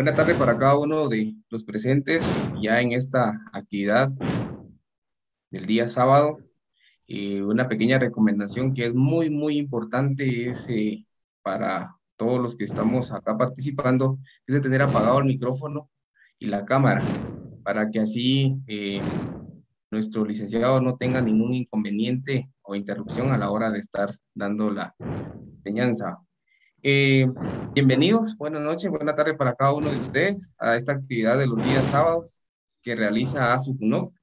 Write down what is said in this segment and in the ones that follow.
Buena tarde para cada uno de los presentes ya en esta actividad del día sábado. Eh, una pequeña recomendación que es muy, muy importante es eh, para todos los que estamos acá participando, es de tener apagado el micrófono y la cámara para que así eh, nuestro licenciado no tenga ningún inconveniente o interrupción a la hora de estar dando la enseñanza. Eh, bienvenidos, buenas noches, buena tarde para cada uno de ustedes a esta actividad de los días sábados que realiza ASUCUNOC.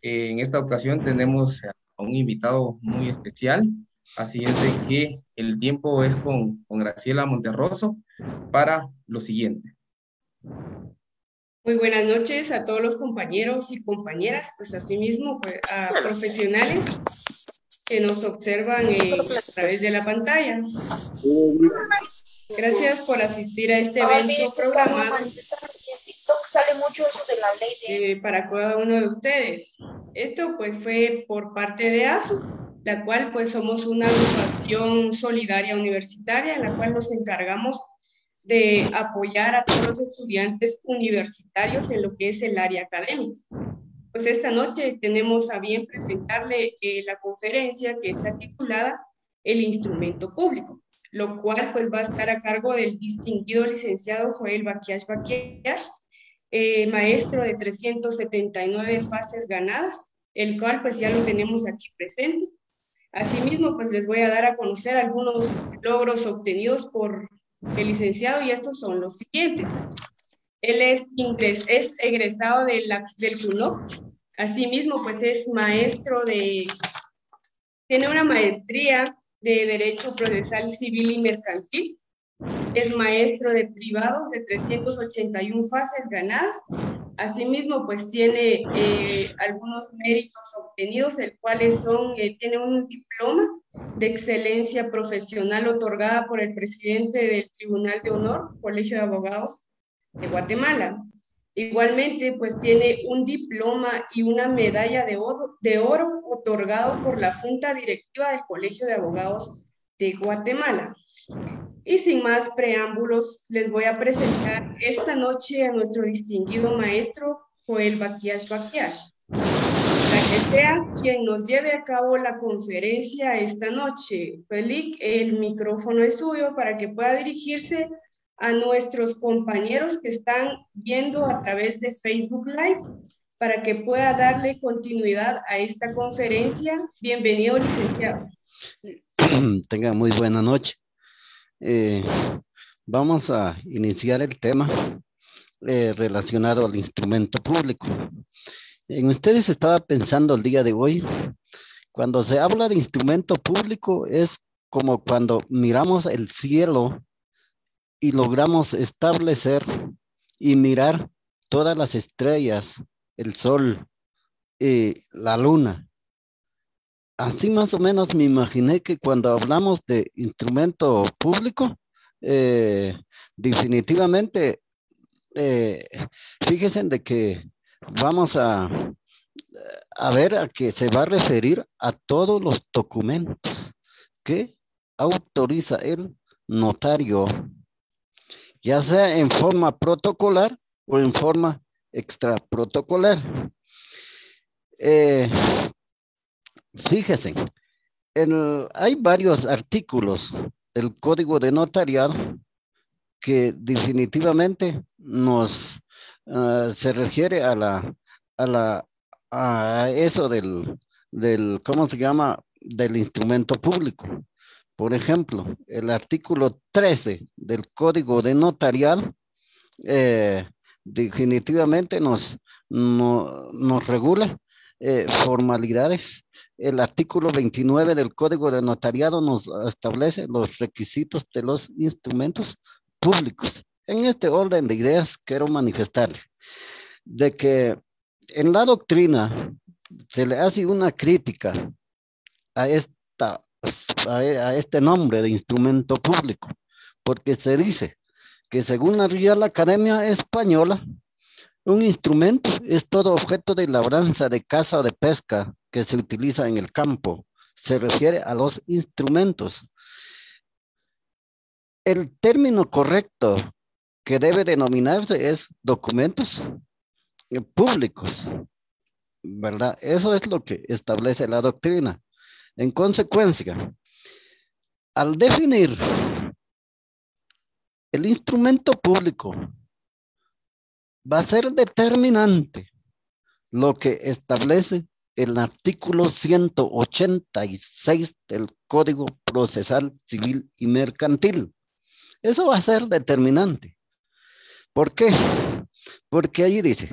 Eh, en esta ocasión tenemos a un invitado muy especial, así es de que el tiempo es con, con Graciela Monterroso para lo siguiente. Muy buenas noches a todos los compañeros y compañeras, pues asimismo pues, a profesionales que nos observan eh, a través de la pantalla. Gracias por asistir a este evento programado eh, para cada uno de ustedes. Esto pues fue por parte de ASU, la cual pues somos una agrupación solidaria universitaria, en la cual nos encargamos de apoyar a todos los estudiantes universitarios en lo que es el área académica. Pues esta noche tenemos a bien presentarle eh, la conferencia que está titulada El instrumento público, lo cual pues va a estar a cargo del distinguido licenciado Joel Baquiash Baquiash, eh, maestro de 379 fases ganadas, el cual pues ya lo tenemos aquí presente. Asimismo, pues les voy a dar a conocer algunos logros obtenidos por el licenciado y estos son los siguientes. Él es, es egresado de la, del CUNOC. Asimismo, pues es maestro de, tiene una maestría de Derecho Procesal Civil y Mercantil. Es maestro de privados de 381 fases ganadas. Asimismo, pues tiene eh, algunos méritos obtenidos, el cuales son, eh, tiene un diploma de excelencia profesional otorgada por el presidente del Tribunal de Honor, Colegio de Abogados, de Guatemala. Igualmente, pues tiene un diploma y una medalla de oro, de oro otorgado por la Junta Directiva del Colegio de Abogados de Guatemala. Y sin más preámbulos, les voy a presentar esta noche a nuestro distinguido maestro Joel Baquiash Baquiash, para que sea quien nos lleve a cabo la conferencia esta noche. Felic, el micrófono es suyo para que pueda dirigirse a nuestros compañeros que están viendo a través de Facebook Live para que pueda darle continuidad a esta conferencia. Bienvenido, licenciado. Tenga muy buena noche. Eh, vamos a iniciar el tema eh, relacionado al instrumento público. En ustedes estaba pensando el día de hoy, cuando se habla de instrumento público es como cuando miramos el cielo y logramos establecer y mirar todas las estrellas, el sol, y la luna. Así más o menos me imaginé que cuando hablamos de instrumento público, eh, definitivamente, eh, fíjense de que vamos a, a ver a que se va a referir a todos los documentos que autoriza el notario ya sea en forma protocolar o en forma extraprotocolar. Eh, fíjense, hay varios artículos del Código de Notariado que definitivamente nos ah, se refiere a la a la a eso del, del ¿cómo se llama? del instrumento público. Por ejemplo, el artículo 13 del Código de Notarial eh, definitivamente nos, nos regula eh, formalidades. El artículo 29 del Código de Notariado nos establece los requisitos de los instrumentos públicos. En este orden de ideas quiero manifestarle de que en la doctrina se le hace una crítica a esta a, este nombre de instrumento público, porque se dice que según la Real Academia Española, un instrumento es todo objeto de labranza, de caza o de pesca que se utiliza en el campo. Se refiere a los instrumentos. El término correcto que debe denominarse es documentos públicos, ¿verdad? Eso es lo que establece la doctrina. En consecuencia, al definir el instrumento público, va a ser determinante lo que establece el artículo 186 del Código Procesal Civil y Mercantil. Eso va a ser determinante. ¿Por qué? Porque allí dice,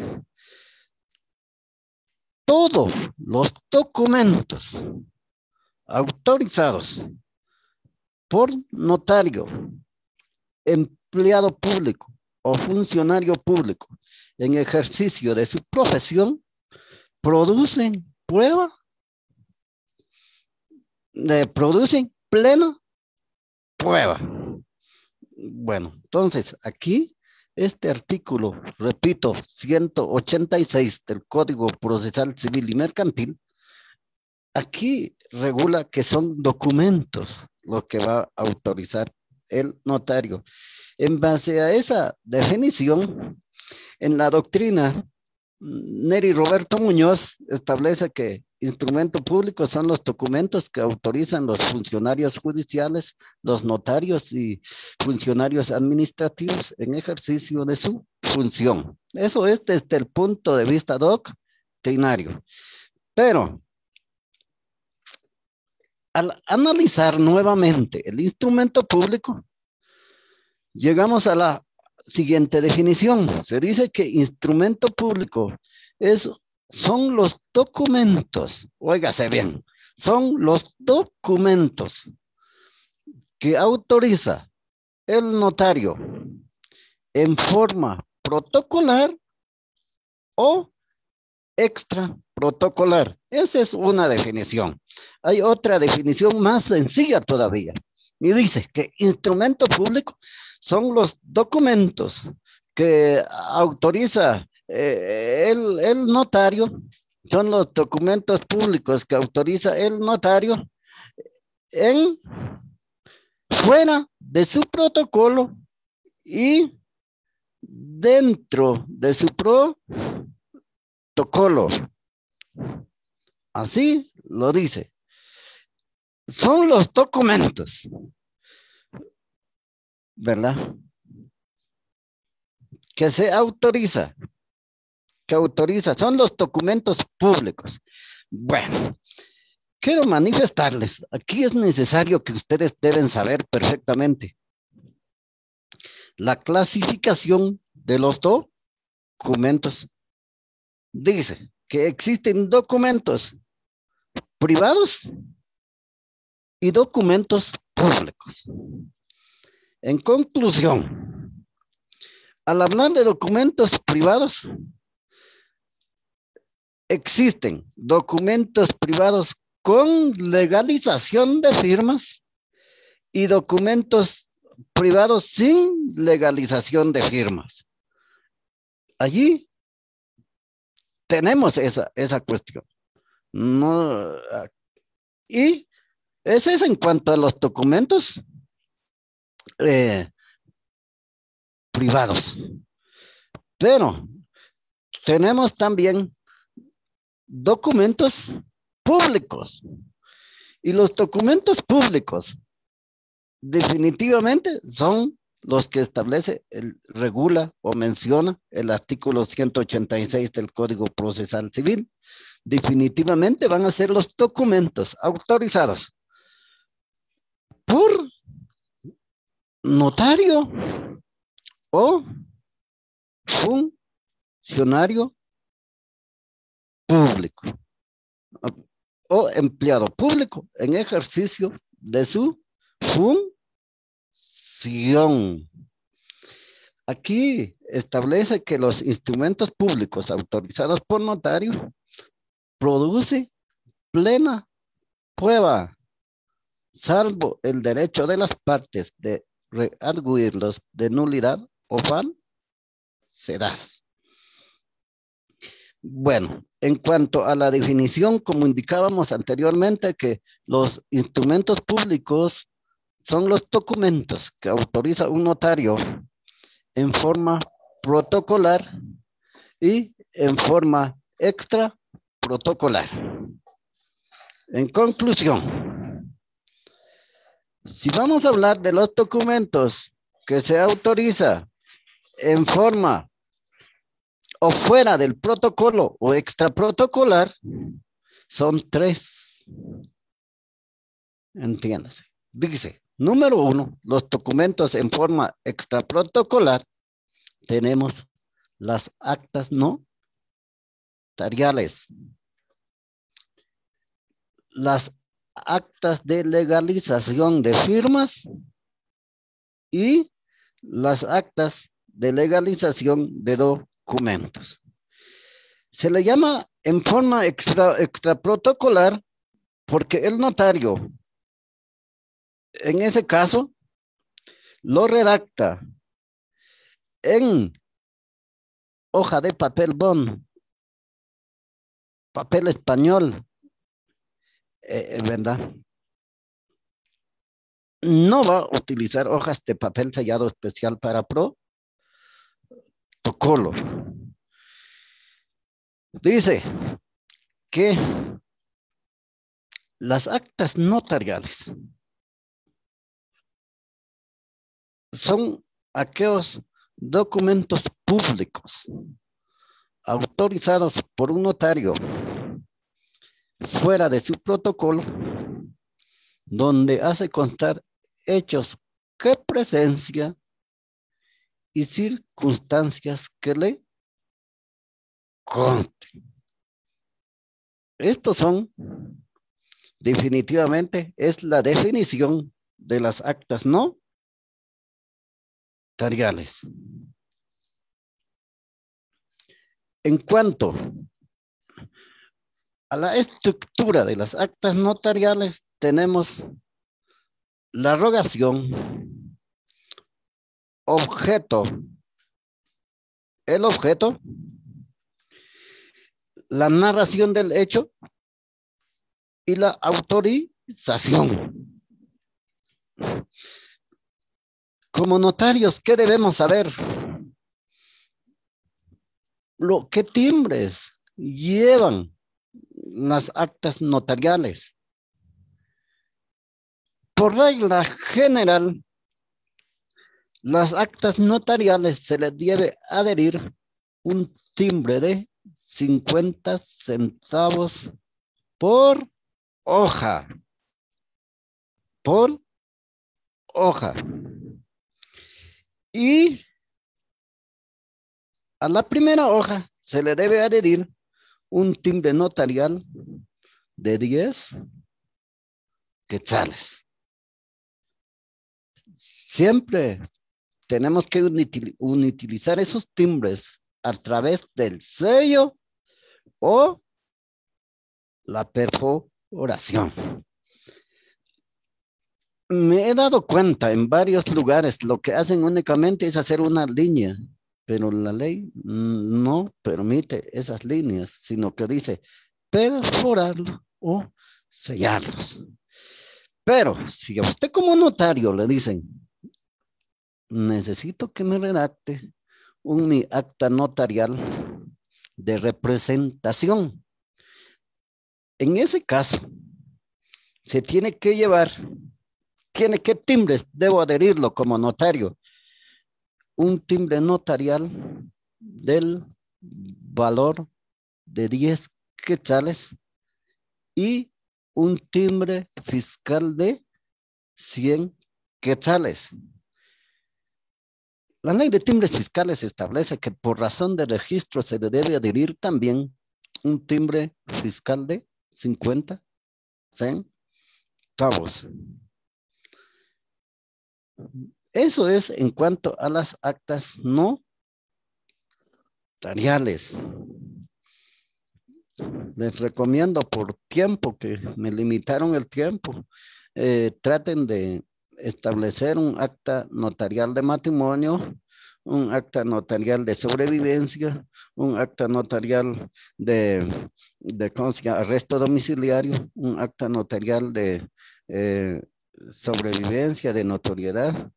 todos los documentos autorizados por notario, empleado público o funcionario público en ejercicio de su profesión producen prueba, de, producen plena prueba. Bueno, entonces aquí este artículo, repito, 186 del Código Procesal Civil y Mercantil, aquí regula que son documentos lo que va a autorizar el notario. En base a esa definición, en la doctrina Neri Roberto Muñoz establece que instrumento público son los documentos que autorizan los funcionarios judiciales, los notarios y funcionarios administrativos en ejercicio de su función. Eso es desde el punto de vista doctrinario. Pero al analizar nuevamente el instrumento público, llegamos a la siguiente definición. Se dice que instrumento público es, son los documentos, óigase bien, son los documentos que autoriza el notario en forma protocolar o extra protocolar. Esa es una definición. Hay otra definición más sencilla todavía. Y dice que instrumento público son los documentos que autoriza eh, el, el notario, son los documentos públicos que autoriza el notario en fuera de su protocolo y dentro de su protocolo. Así lo dice. Son los documentos ¿verdad? Que se autoriza, que autoriza, son los documentos públicos. Bueno, quiero manifestarles, aquí es necesario que ustedes deben saber perfectamente la clasificación de los documentos. Dice que existen documentos privados y documentos públicos. En conclusión, al hablar de documentos privados, existen documentos privados con legalización de firmas y documentos privados sin legalización de firmas. Allí tenemos esa, esa cuestión. No, y ese es en cuanto a los documentos eh, privados. Pero tenemos también documentos públicos. Y los documentos públicos definitivamente son los que establece, el, regula o menciona el artículo 186 del Código Procesal Civil. Definitivamente van a ser los documentos autorizados por notario o funcionario público o empleado público en ejercicio de su función. Aquí establece que los instrumentos públicos autorizados por notario produce plena prueba, salvo el derecho de las partes de rearguirlos de nulidad o falsedad. Bueno, en cuanto a la definición, como indicábamos anteriormente, que los instrumentos públicos son los documentos que autoriza un notario en forma protocolar y en forma extra protocolar. En conclusión, si vamos a hablar de los documentos que se autoriza en forma o fuera del protocolo o extra protocolar, son tres. Entiéndase. Dice, número uno, los documentos en forma extra protocolar, tenemos las actas no tariales, las actas de legalización de firmas. Y las actas de legalización de documentos. Se le llama en forma extra, extra protocolar porque el notario, en ese caso, lo redacta en hoja de papel bond, papel español, eh, eh, ¿verdad? No va a utilizar hojas de papel sellado especial para protocolo. Dice que las actas notariales son aquellos documentos públicos autorizados por un notario fuera de su protocolo, donde hace constar hechos que presencia y circunstancias que le consten. Estos son, definitivamente, es la definición de las actas no En cuanto a la estructura de las actas notariales, tenemos la rogación, objeto, el objeto, la narración del hecho y la autorización. Como notarios, ¿qué debemos saber? Lo, ¿Qué timbres llevan las actas notariales? Por regla general, las actas notariales se les debe adherir un timbre de 50 centavos por hoja. Por hoja. Y a la primera hoja se le debe adherir un timbre notarial de 10 quetzales. Siempre tenemos que utilizar esos timbres a través del sello o la perforación. Me he dado cuenta en varios lugares lo que hacen únicamente es hacer una línea, pero la ley no permite esas líneas, sino que dice perforarlo o sellarlos. Pero si a usted como notario le dicen, necesito que me redacte un mi acta notarial de representación. En ese caso, se tiene que llevar tiene qué timbres debo adherirlo como notario. Un timbre notarial del valor de 10 quetzales y un timbre fiscal de 100 quetzales. La ley de timbres fiscales establece que por razón de registro se debe adherir también un timbre fiscal de 50 centavos. Eso es en cuanto a las actas no notariales. Les recomiendo por tiempo, que me limitaron el tiempo, eh, traten de establecer un acta notarial de matrimonio, un acta notarial de sobrevivencia, un acta notarial de, arresto domiciliario, un acta notarial de eh, sobrevivencia, de notoriedad,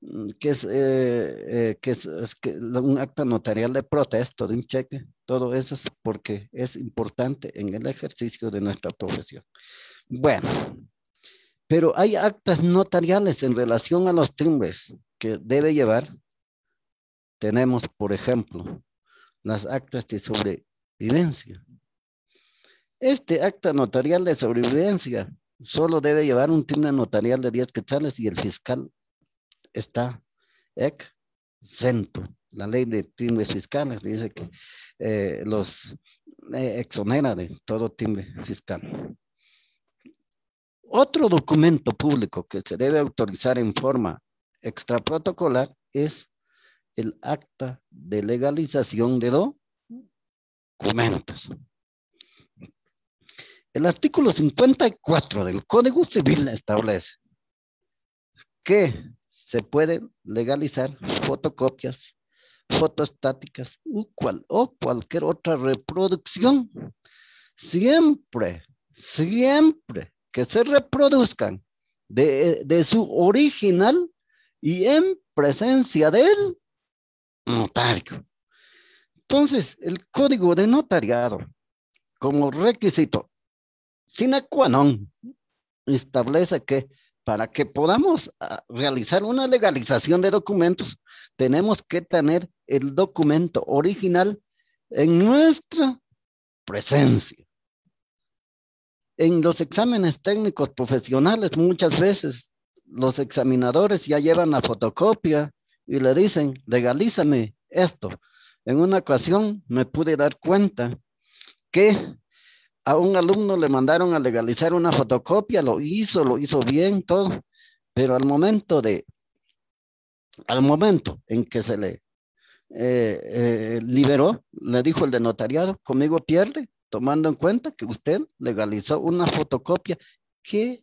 mm, que es, eh, eh, que es, un acta notarial de protesto de un cheque, todo eso es porque es importante en el ejercicio de nuestra profesión. Bueno, pero hay actas notariales en relación a los timbres que debe llevar. Tenemos, por ejemplo, las actas de sobrevivencia. Este acta notarial de sobrevivencia solo debe llevar un timbre notarial de 10 quetzales y el fiscal está exento. La ley de timbres fiscales dice que eh, los eh, exonera de todo timbre fiscal. Otro documento público que se debe autorizar en forma extraprotocolar es el acta de legalización de documentos. El artículo 54 del Código Civil establece que se pueden legalizar fotocopias, fotostáticas o, o cualquier otra reproducción. Siempre, siempre que se reproduzcan de, de su original y en presencia del notario. Entonces, el código de notariado, como requisito sine qua non, establece que para que podamos ah, realizar una legalización de documentos, tenemos que tener el documento original en nuestra presencia. En los exámenes técnicos profesionales muchas veces los examinadores ya llevan la fotocopia y le dicen, legalízame esto. En una ocasión me pude dar cuenta que a un alumno le mandaron a legalizar una fotocopia, lo hizo, lo hizo bien, todo, pero al momento de, al momento en que se le eh, eh, liberó, le dijo el de notariado, conmigo pierde, tomando en cuenta que usted legalizó una fotocopia que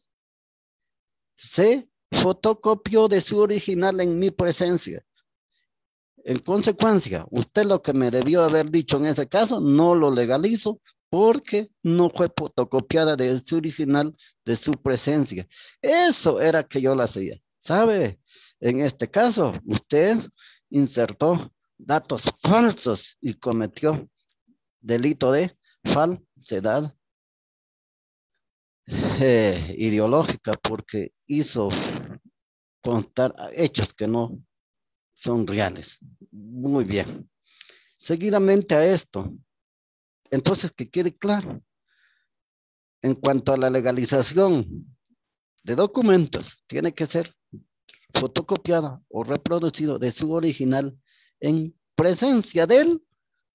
se fotocopió de su original en mi presencia. En consecuencia, usted lo que me debió haber dicho en ese caso, no lo legalizo porque no fue fotocopiada de su original, de su presencia. Eso era que yo la hacía. ¿Sabe? En este caso, usted insertó datos falsos y cometió delito de falsedad eh, ideológica porque hizo contar hechos que no son reales. Muy bien. Seguidamente a esto, entonces que quede claro, en cuanto a la legalización de documentos, tiene que ser fotocopiada o reproducido de su original en presencia del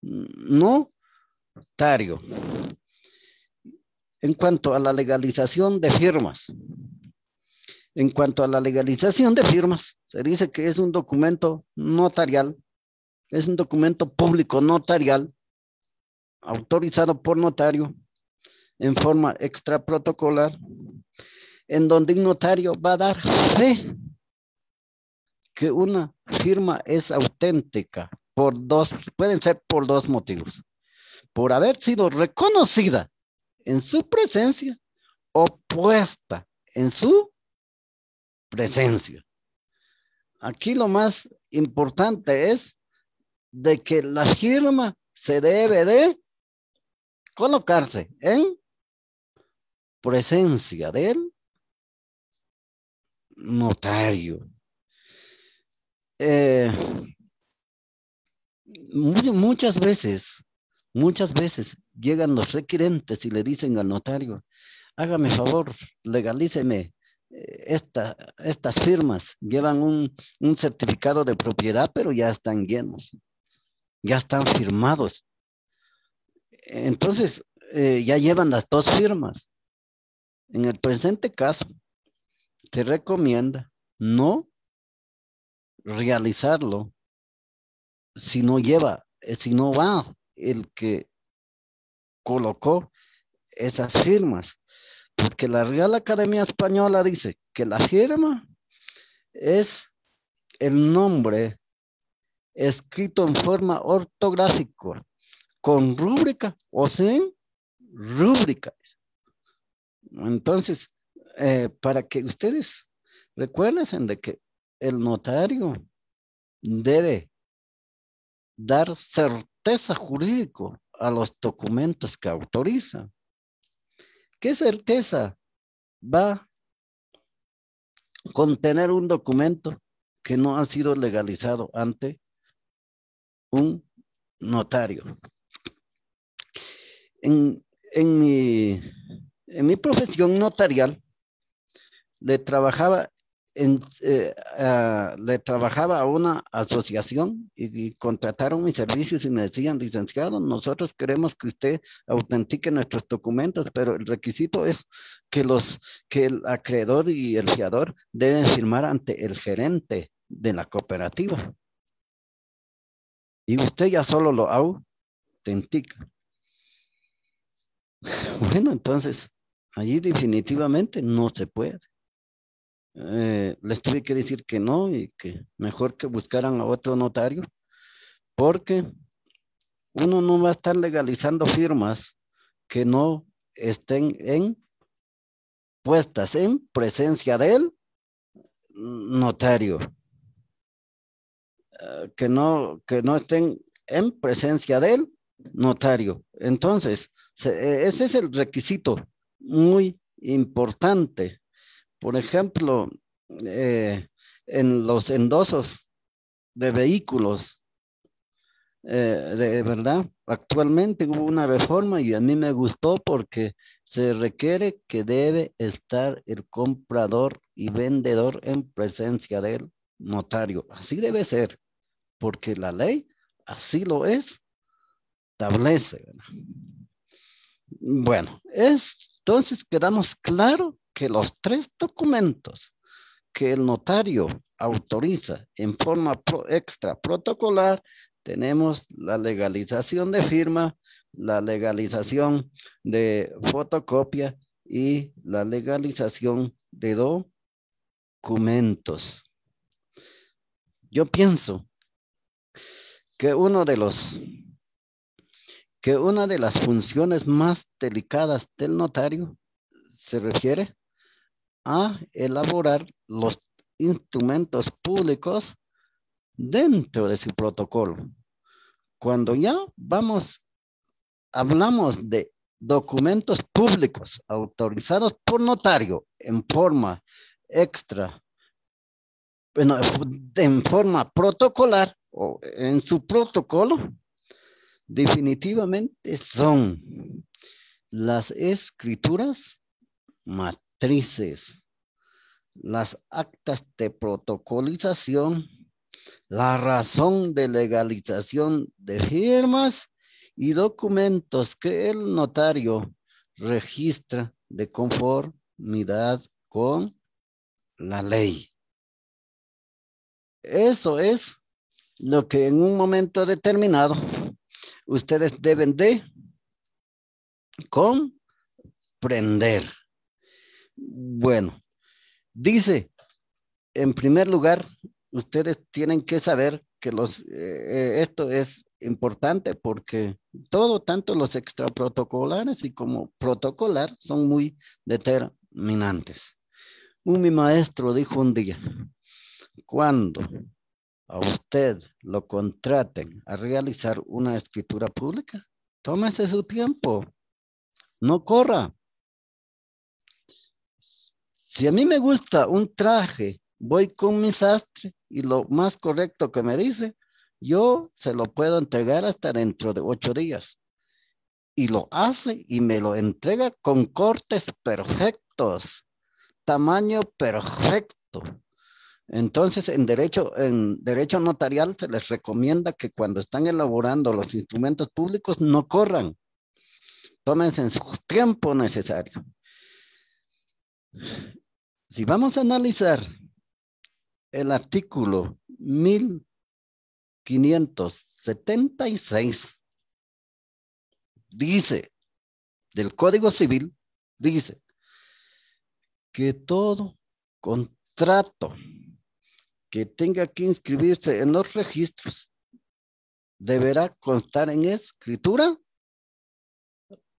notario. En cuanto a la legalización de firmas, en cuanto a la legalización de firmas, se dice que es un documento notarial, es un documento público notarial autorizado por notario en forma extraprotocolar, en donde un notario va a dar fe que una firma es auténtica por dos, pueden ser por dos motivos. Por haber sido reconocida en su presencia o puesta en su presencia. Aquí lo más importante es de que la firma se debe de colocarse en presencia del notario. Eh, muchas veces, muchas veces llegan los requerentes y le dicen al notario, hágame favor, legalíceme eh, esta, estas firmas, llevan un, un certificado de propiedad, pero ya están llenos, ya están firmados. Entonces, eh, ya llevan las dos firmas. En el presente caso, te recomienda no realizarlo si no lleva, eh, si no va el que colocó esas firmas. Porque la Real Academia Española dice que la firma es el nombre escrito en forma ortográfica con rúbrica o sin rúbrica. Entonces, eh, para que ustedes recuerden de que el notario debe dar certeza jurídica a los documentos que autoriza. ¿Qué certeza va a contener un documento que no ha sido legalizado ante un notario? En, mi, en mi profesión notarial, le trabajaba en, eh, le trabajaba a una asociación y, contrataron mis servicios y me decían, licenciado, nosotros queremos que usted autentique nuestros documentos, pero el requisito es que, los, que el acreedor y el fiador deben firmar ante el gerente de la cooperativa. Y usted ya solo lo autentica. Bueno, entonces, allí definitivamente no se puede. Eh, les tuve que decir que no y que mejor que buscaran a otro notario, porque uno no va a estar legalizando firmas que no estén en puestas en presencia del notario. Eh, que no, que no estén en presencia del notario. Entonces, ese es el requisito muy importante por ejemplo, eh, en los endosos de vehículos, eh, de verdad, actualmente hubo una reforma y a mí me gustó porque se requiere que debe estar el comprador y vendedor en presencia del notario. Así debe ser, porque la ley así lo es, establece. Bueno, entonces quedamos claro que los tres documentos que el notario autoriza en forma extra protocolar, tenemos la legalización de firma, la legalización de fotocopia y la legalización de documentos. Yo pienso que uno de los que una de las funciones más delicadas del notario se refiere a elaborar los instrumentos públicos dentro de su protocolo. Cuando ya vamos, hablamos de documentos públicos autorizados por notario en forma extra, en forma protocolar o en su protocolo, definitivamente son las escrituras matrices, las actas de protocolización, la razón de legalización de firmas y documentos que el notario registra de conformidad con la ley. Eso es lo que en un momento determinado ustedes deben de comprender. Bueno, dice, en primer lugar, ustedes tienen que saber que los, eh, esto es importante porque todo, tanto los extraprotocolares y como protocolar, son muy determinantes. Un mi maestro dijo un día, cuando a usted lo contraten a realizar una escritura pública, tómese su tiempo, no corra. Si a mí me gusta un traje, voy con mi sastre y lo más correcto que me dice, yo se lo puedo entregar hasta dentro de ocho días. Y lo hace y me lo entrega con cortes perfectos, tamaño perfecto. Entonces, en derecho, en derecho notarial se les recomienda que cuando están elaborando los instrumentos públicos no corran. Tómense en su tiempo necesario. Si vamos a analizar el artículo 1576, dice, del Código Civil, dice que todo contrato que tenga que inscribirse en los registros deberá constar en escritura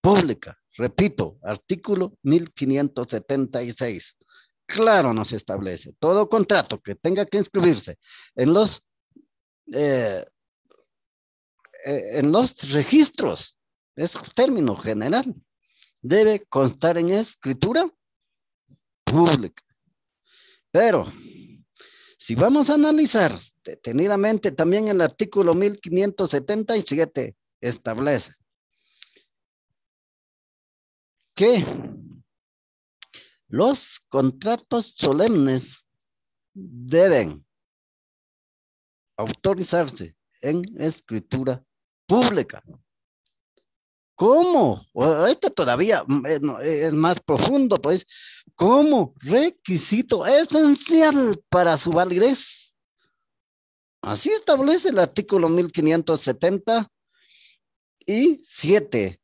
pública. Repito, artículo 1576 claro nos establece, todo contrato que tenga que inscribirse en los, eh, eh, en los registros, es término general, debe constar en escritura pública. Pero si vamos a analizar detenidamente también el artículo 1577 establece que los contratos solemnes deben autorizarse en escritura pública. ¿Cómo? Este todavía mm, eh, es más profundo, pues, como requisito esencial para su validez. Así establece el artículo 1570 y 7.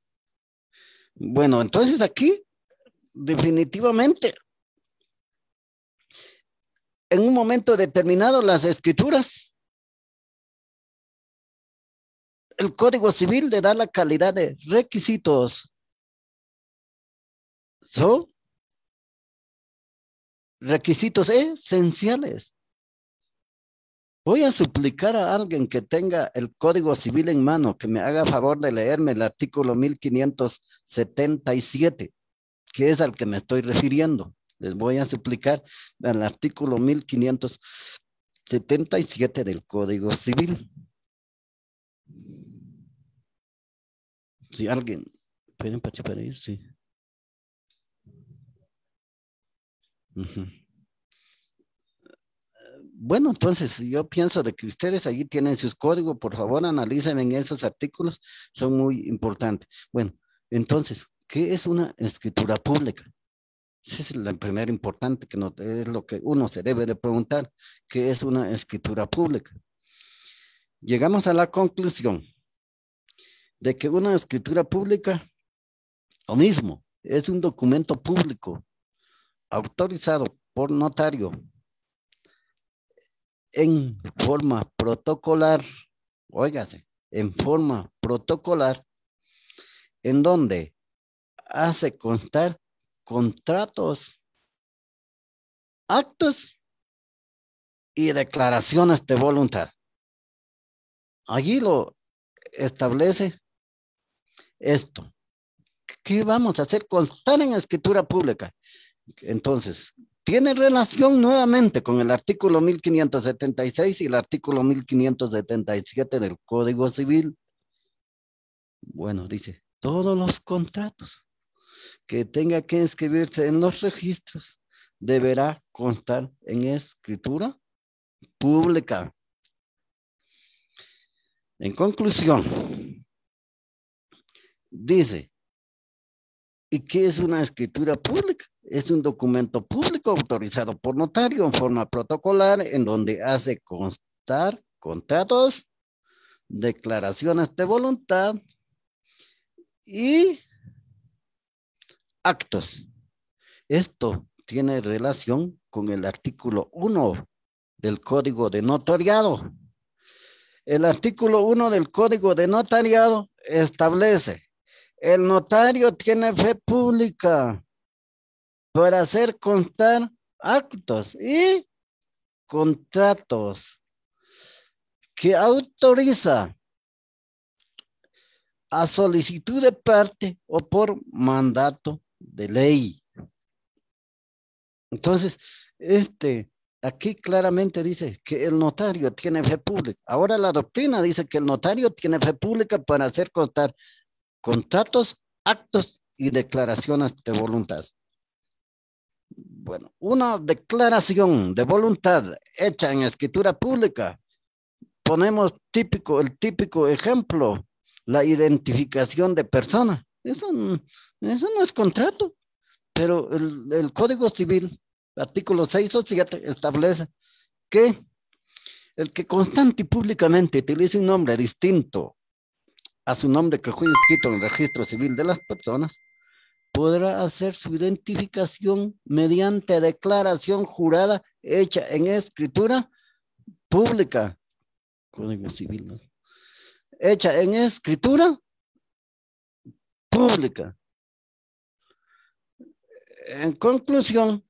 Bueno, entonces aquí definitivamente en un momento determinado las escrituras el Código Civil le da la calidad de requisitos. Son requisitos esenciales. Voy a suplicar a alguien que tenga el Código Civil en mano que me haga favor de leerme el artículo 1577, que es al que me estoy refiriendo. Les voy a suplicar el artículo 1577 del Código Civil. Si alguien, ¿pueden participar Bueno, entonces yo pienso de que ustedes allí tienen sus códigos, por favor analicen en esos artículos, son muy importantes. Bueno, entonces, ¿qué es una escritura pública? Esa es la primera importante, que no, es lo que uno se debe de preguntar, ¿qué es una escritura pública? Llegamos a la conclusión de que una escritura pública, lo mismo, es un documento público autorizado por notario en forma protocolar, óigase, en forma protocolar, en donde hace constar contratos, actos y declaraciones de voluntad. Allí lo establece esto. ¿Qué vamos a hacer? Constar en escritura pública. Entonces, tiene relación nuevamente con el artículo 1576 y el artículo 1577 del Código Civil. Bueno, dice, todos los contratos que tenga que inscribirse en los registros deberá constar en escritura pública. En conclusión, dice, ¿y qué es una escritura pública? Es un documento público autorizado por notario en forma protocolar en donde hace constar contratos, declaraciones de voluntad y actos. Esto tiene relación con el artículo 1 del Código de Notariado. El artículo 1 del Código de Notariado establece el notario tiene fe pública para hacer constar actos y contratos que autoriza a solicitud de parte o por mandato de ley. Entonces, este, aquí claramente dice que el notario tiene fe pública. Ahora la doctrina dice que el notario tiene fe pública para hacer constar contratos, actos y declaraciones de voluntad. Bueno, una declaración de voluntad hecha en escritura pública. Ponemos típico, el típico ejemplo, la identificación de persona. Eso, eso no es contrato, pero el, Código Civil, artículo 6 o 7, establece que el que constante y públicamente utilice un nombre distinto a su nombre que fue inscrito en el registro civil de las personas, podrá hacer su identificación mediante declaración jurada hecha en escritura pública. Código civil, ¿no? Hecha en escritura pública. En conclusión,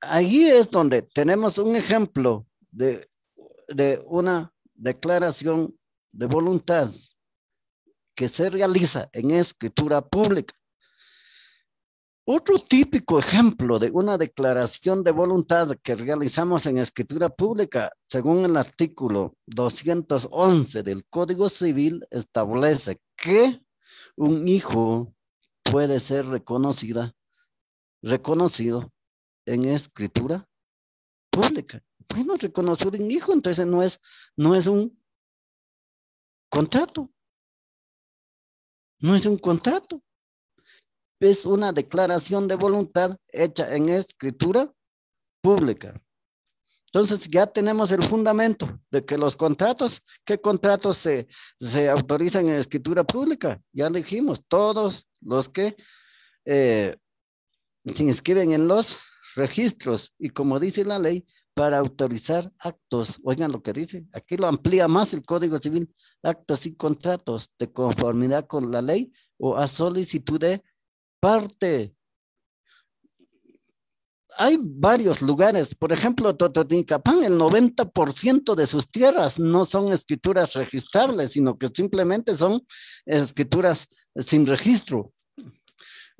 ahí es donde tenemos un ejemplo de, de una declaración de voluntad que se realiza en escritura pública. Otro típico ejemplo de una declaración de voluntad que realizamos en escritura pública, según el artículo 211 del Código Civil, establece que un hijo puede ser reconocida, reconocido en escritura pública. Bueno, reconocido un hijo, entonces no es, no es un contrato. No es un contrato. Es una declaración de voluntad hecha en escritura pública. Entonces ya tenemos el fundamento de que los contratos, ¿qué contratos se, se autorizan en escritura pública? Ya dijimos, todos los que eh, se inscriben en los registros y como dice la ley, para autorizar actos, oigan lo que dice, aquí lo amplía más el Código Civil, actos y contratos de conformidad con la ley o a solicitud de parte. Hay varios lugares, por ejemplo, Tototincapán, el 90% de sus tierras no son escrituras registrables, sino que simplemente son escrituras sin registro.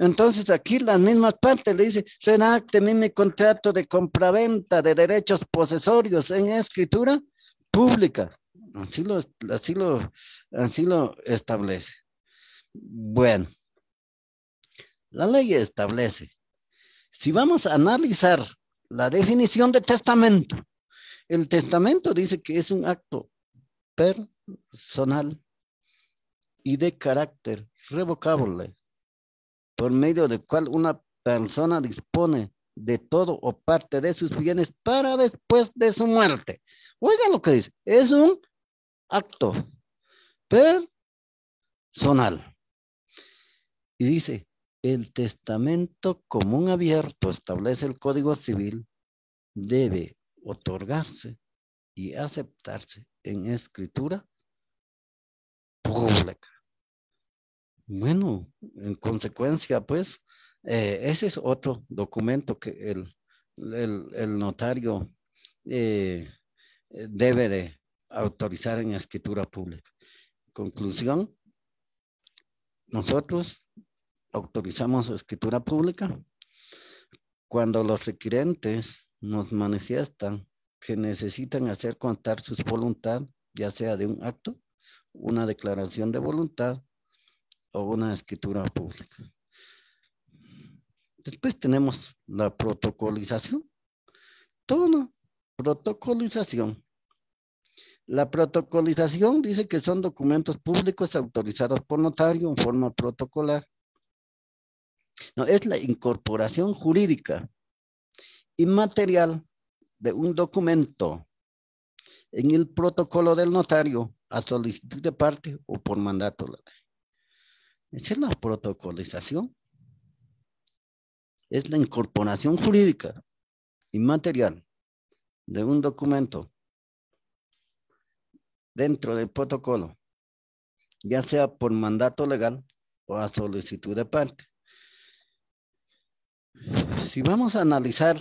Entonces aquí las mismas partes le dice, redácteme mi contrato de compraventa de derechos posesorios en escritura pública. Así lo, así lo, así lo establece. Bueno, la ley establece, si vamos a analizar la definición de testamento, el testamento dice que es un acto personal y de carácter revocable por medio del cual una persona dispone de todo o parte de sus bienes para después de su muerte. Oigan lo que dice, es un acto personal. Y dice, el testamento común abierto, establece el Código Civil, debe otorgarse y aceptarse en escritura pública. Bueno, en consecuencia, pues, eh, ese es otro documento que el, el, notario eh, debe de autorizar en escritura pública. Conclusión, nosotros autorizamos escritura pública cuando los requirentes nos manifiestan que necesitan hacer contar su voluntad, ya sea de un acto, una declaración de voluntad o una escritura pública. Después tenemos la protocolización. Todo protocolización. La protocolización dice que son documentos públicos autorizados por notario en forma protocolar. No, es la incorporación jurídica y material de un documento en el protocolo del notario a solicitud de parte o por mandato la ley. Esa es la protocolización. Es la incorporación jurídica y material de un documento dentro del protocolo, ya sea por mandato legal o a solicitud de parte. Si vamos a analizar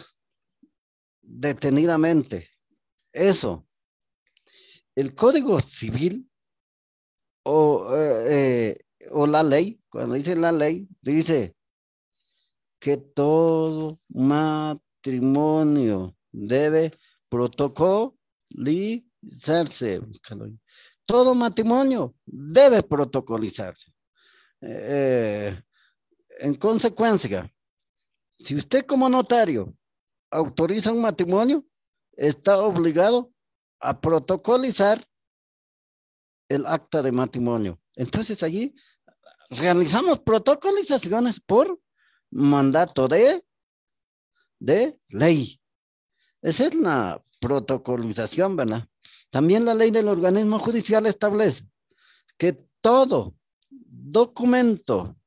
detenidamente eso, el Código Civil o eh, eh, o la ley, cuando dice la ley, dice que todo matrimonio debe protocolizarse. Todo matrimonio debe protocolizarse. Eh, en consecuencia, si usted como notario autoriza un matrimonio, está obligado a protocolizar el acta de matrimonio. Entonces allí realizamos protocolizaciones por mandato de, de ley. Esa es la protocolización, ¿verdad? También la ley del organismo judicial establece que todo documento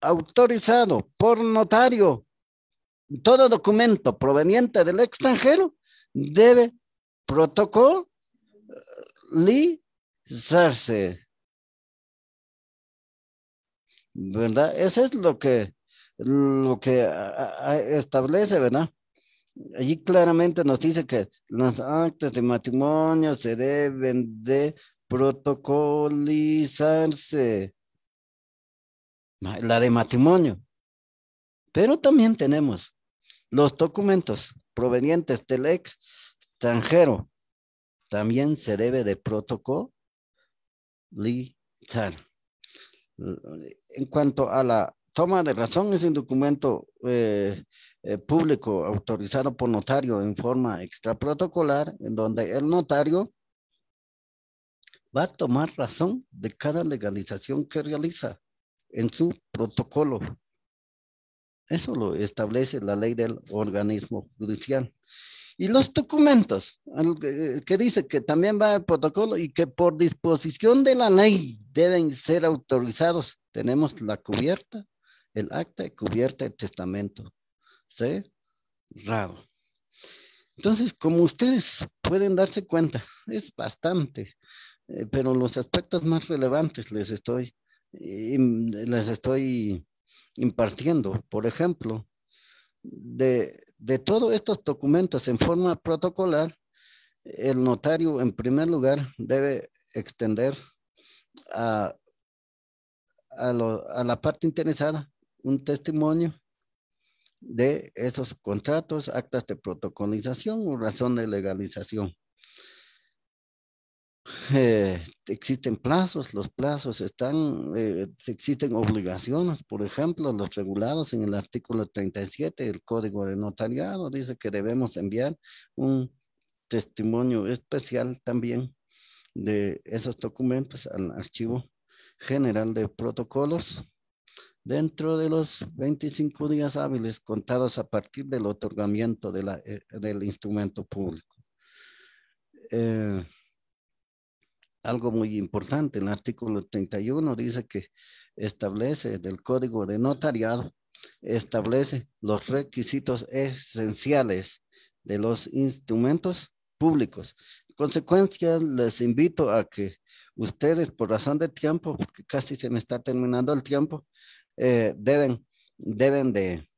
autorizado por notario, todo documento proveniente del extranjero debe protocolizarse. ¿Verdad? Eso es lo que, lo que establece, ¿verdad? allí claramente nos dice que los actas de matrimonio se deben de protocolizarse. La de matrimonio. Pero también tenemos los documentos provenientes del extranjero. También se debe de protocolizar. En cuanto a la toma de razón, es un documento eh, eh, público autorizado por notario en forma extraprotocolar, en donde el notario va a tomar razón de cada legalización que realiza en su protocolo. Eso lo establece la ley del organismo judicial. Y los documentos, eh, que dice que también va el protocolo y que por disposición de la ley deben ser autorizados. Tenemos la cubierta, el acta de cubierta de testamento. ¿Sí? Raro. Entonces, como ustedes pueden darse cuenta, es bastante, eh, pero los aspectos más relevantes les estoy, les estoy impartiendo. Por ejemplo, de, de todos estos documentos en forma protocolar, el notario en primer lugar debe extender a, a, a la parte interesada un testimonio de esos contratos, actas de protocolización o razón de legalización. Eh, existen plazos, los plazos están, eh, existen obligaciones, por ejemplo, los regulados en el artículo 37 del Código de Notariado, dice que debemos enviar un testimonio especial también de esos documentos al Archivo General de Protocolos dentro de los 25 días hábiles contados a partir del otorgamiento de la, eh, del instrumento público. Eh, algo muy importante, el artículo 31 dice que establece del código de notariado, establece los requisitos esenciales de los instrumentos públicos. En consecuencia, les invito a que ustedes, por razón de tiempo, porque casi se me está terminando el tiempo, eh, deben, deben, de,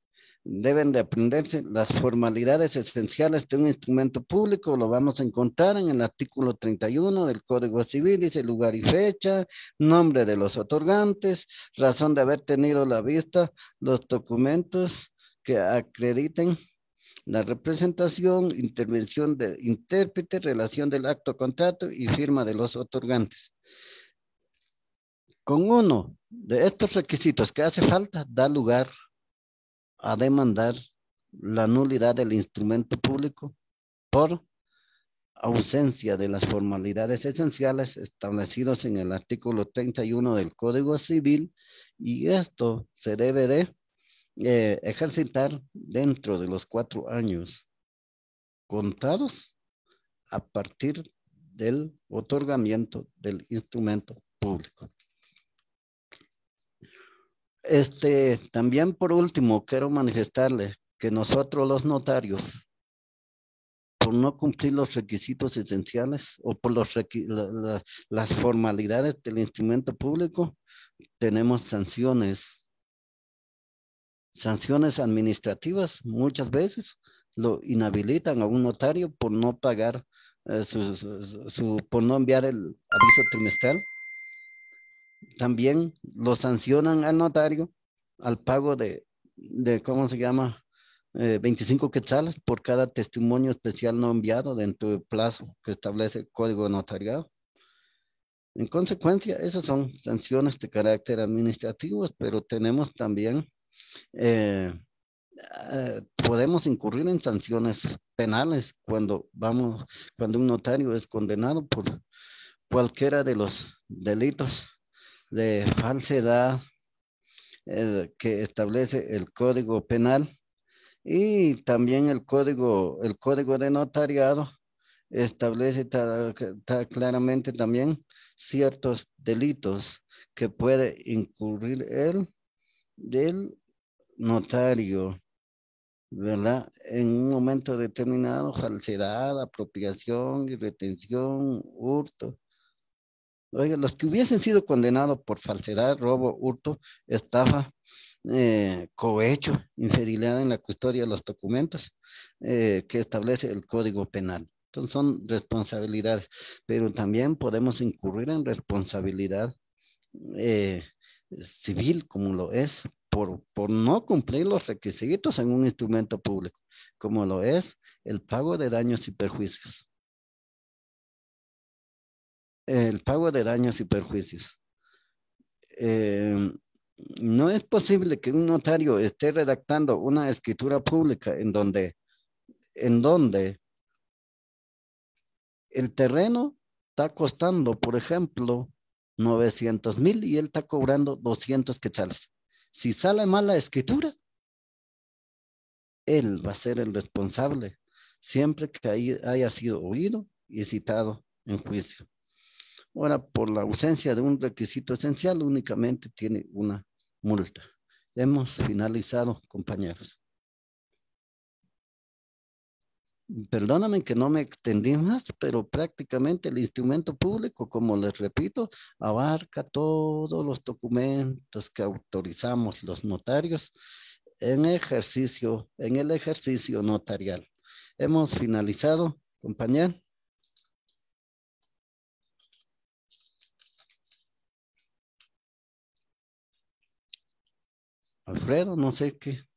deben de aprenderse las formalidades esenciales de un instrumento público. Lo vamos a encontrar en el artículo 31 del Código Civil. Dice lugar y fecha, nombre de los otorgantes, razón de haber tenido la vista, los documentos que acrediten la representación, intervención de intérprete, relación del acto contrato y firma de los otorgantes. Con uno de estos requisitos que hace falta, da lugar a demandar la nulidad del instrumento público por ausencia de las formalidades esenciales establecidos en el artículo 31 del Código Civil y esto se debe de eh, ejercitar dentro de los cuatro años contados a partir del otorgamiento del instrumento público. Este, también por último, quiero manifestarles que nosotros los notarios, por no cumplir los requisitos esenciales o por los las formalidades del instrumento público, tenemos sanciones, sanciones administrativas muchas veces lo inhabilitan a un notario por no pagar eh, su, por no enviar el aviso trimestral también lo sancionan al notario al pago de, de ¿cómo se llama? 25 eh, quetzales por cada testimonio especial no enviado dentro del plazo que establece el código de notariado. En consecuencia, esas son sanciones de carácter administrativo, pero tenemos también, eh, eh, podemos incurrir en sanciones penales cuando vamos, cuando un notario es condenado por cualquiera de los delitos de falsedad eh, que establece el Código Penal y también el Código, el código de Notariado establece claramente también ciertos delitos que puede incurrir el del notario, ¿verdad? En un momento determinado, falsedad, apropiación y retención, hurto, Oiga, los que hubiesen sido condenados por falsedad, robo, hurto, estafa, eh, cohecho, infidelidad en la custodia de los documentos eh, que establece el Código Penal. Entonces son responsabilidades, pero también podemos incurrir en responsabilidad eh, civil, como lo es, por, por no cumplir los requisitos en un instrumento público, como lo es el pago de daños y perjuicios. El pago de daños y perjuicios. Eh, no es posible que un notario esté redactando una escritura pública en donde, en donde el terreno está costando, por ejemplo, 900 mil y él está cobrando 200 quetzales. Si sale mal la escritura, él va a ser el responsable siempre que haya sido oído y citado en juicio. Ahora, por la ausencia de un requisito esencial, únicamente tiene una multa. Hemos finalizado, compañeros. Perdóname que no me extendí más, pero prácticamente el instrumento público, como les repito, abarca todos los documentos que autorizamos los notarios en ejercicio, en el ejercicio notarial. Hemos finalizado, compañero. Alfredo, no sé qué.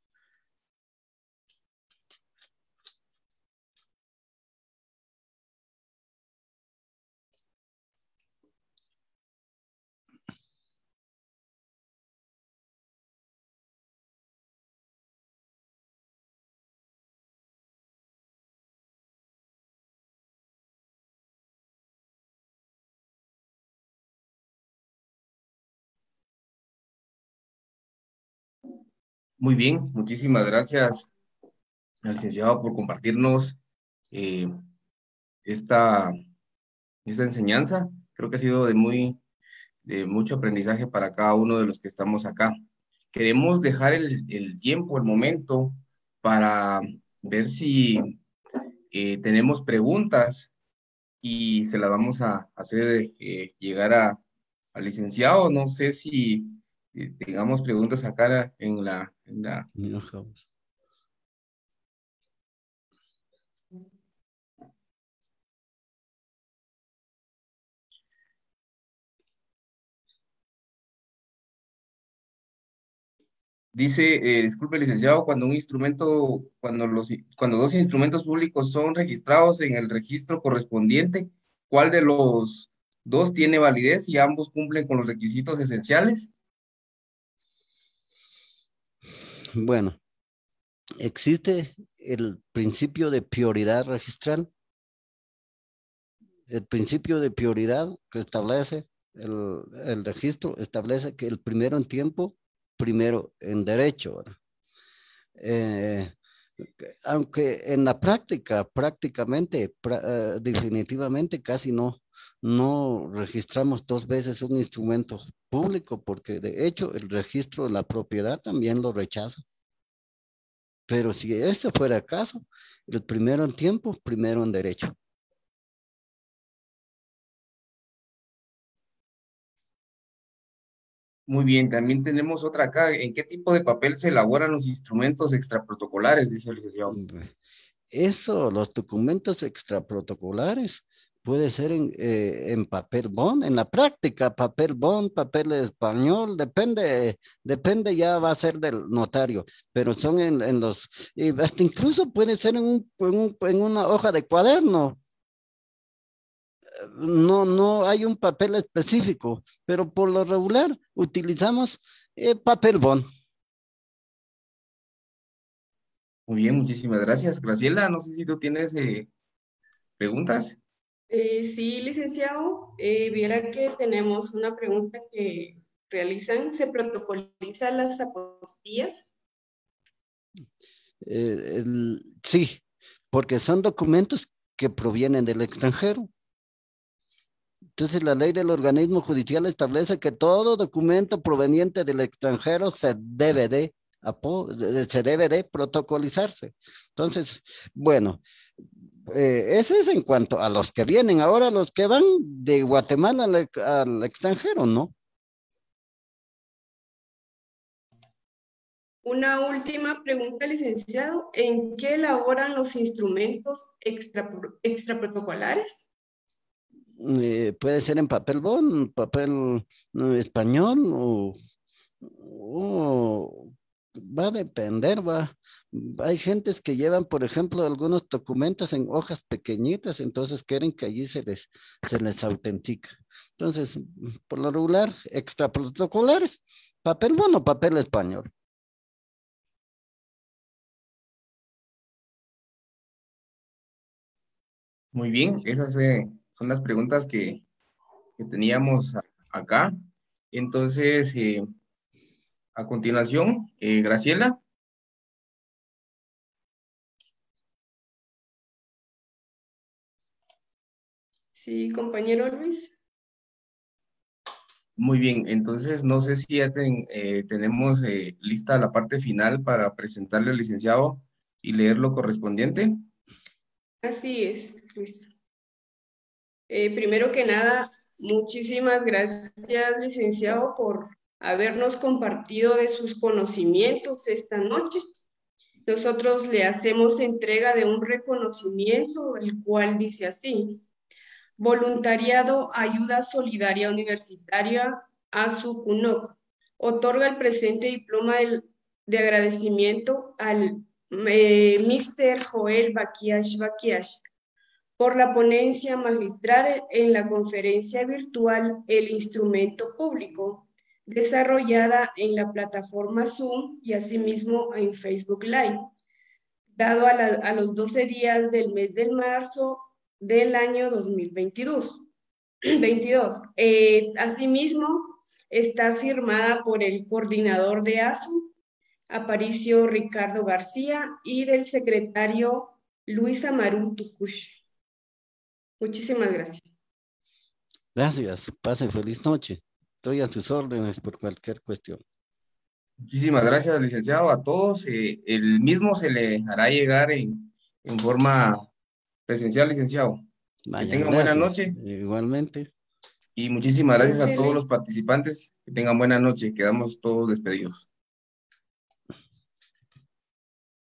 Muy bien, muchísimas gracias al licenciado por compartirnos eh, esta, esta enseñanza. Creo que ha sido de, muy, de mucho aprendizaje para cada uno de los que estamos acá. Queremos dejar el, el tiempo, el momento, para ver si eh, tenemos preguntas y se las vamos a hacer eh, llegar al licenciado. No sé si tengamos preguntas acá en la, Dice, eh, disculpe, licenciado, cuando un instrumento, cuando los, cuando dos instrumentos públicos son registrados en el registro correspondiente, ¿cuál de los dos tiene validez y ambos cumplen con los requisitos esenciales? Bueno, existe el principio de prioridad registral. El principio de prioridad que establece el, registro establece que el primero en tiempo, primero en derecho. Eh, aunque en la práctica, prácticamente, eh, definitivamente casi no, no registramos dos veces un instrumento público, porque de hecho el registro de la propiedad también lo rechaza. Pero si ese fuera el caso, el primero en tiempo, primero en derecho. Muy bien, también tenemos otra acá. ¿En qué tipo de papel se elaboran los instrumentos extraprotocolares? Dice el licenciado. Eso, los documentos extraprotocolares puede ser en, eh, en, papel bond, en la práctica, papel bond, papel español, depende, depende ya va a ser del notario, pero son en, los, hasta incluso puede ser en, un, en, una hoja de cuaderno. No, no hay un papel específico, pero por lo regular utilizamos eh, papel bond. Muy bien, muchísimas gracias. Graciela, no sé si tú tienes eh, preguntas. Eh, sí, licenciado, eh, viera que tenemos una pregunta que realizan, ¿se protocolizan las apostillas? Eh, sí, porque son documentos que provienen del extranjero. Entonces la ley del organismo judicial establece que todo documento proveniente del extranjero se debe de, se debe de protocolizarse. Entonces, bueno, eh, ese es en cuanto a los que vienen. Ahora los que van de Guatemala al, extranjero, ¿no? Una última pregunta, licenciado. ¿En qué elaboran los instrumentos extraprotocolares? Eh, puede ser en papel bond, papel español o, va a depender, va. Hay gentes que llevan, por ejemplo, algunos documentos en hojas pequeñitas, entonces quieren que allí se les, se les autentica. Entonces, por lo regular, extraprotocolares, papel bond o papel español. Muy bien, esas eh, son las preguntas que, teníamos acá. Entonces, eh, a continuación, eh, Graciela. Sí, compañero Luis. Muy bien, entonces no sé si ya tenemos lista la parte final para presentarle al licenciado y leer lo correspondiente. Así es, Luis. Eh, primero que nada, muchísimas gracias, licenciado, por habernos compartido de sus conocimientos esta noche. Nosotros le hacemos entrega de un reconocimiento, el cual dice así, Voluntariado Ayuda Solidaria Universitaria a su CUNOC. Otorga el presente diploma de agradecimiento al eh, Mr. Joel Bakiash por la ponencia magistral en la conferencia virtual El Instrumento Público, desarrollada en la plataforma Zoom y asimismo en Facebook Live, dado a, los 12 días del mes de marzo del año 2022. 22. Eh, asimismo, está firmada por el coordinador de ASU, Aparicio Ricardo García y del secretario Luis Amaru Tucush. Muchísimas gracias. Gracias. Pase feliz noche. Estoy a sus órdenes por cualquier cuestión. Muchísimas gracias, licenciado, a todos. Eh, el mismo se le hará llegar en, forma presencial, licenciado. que tengan buena noche. Igualmente. Y muchísimas gracias a todos los participantes. Que tengan buena noche. Quedamos todos despedidos.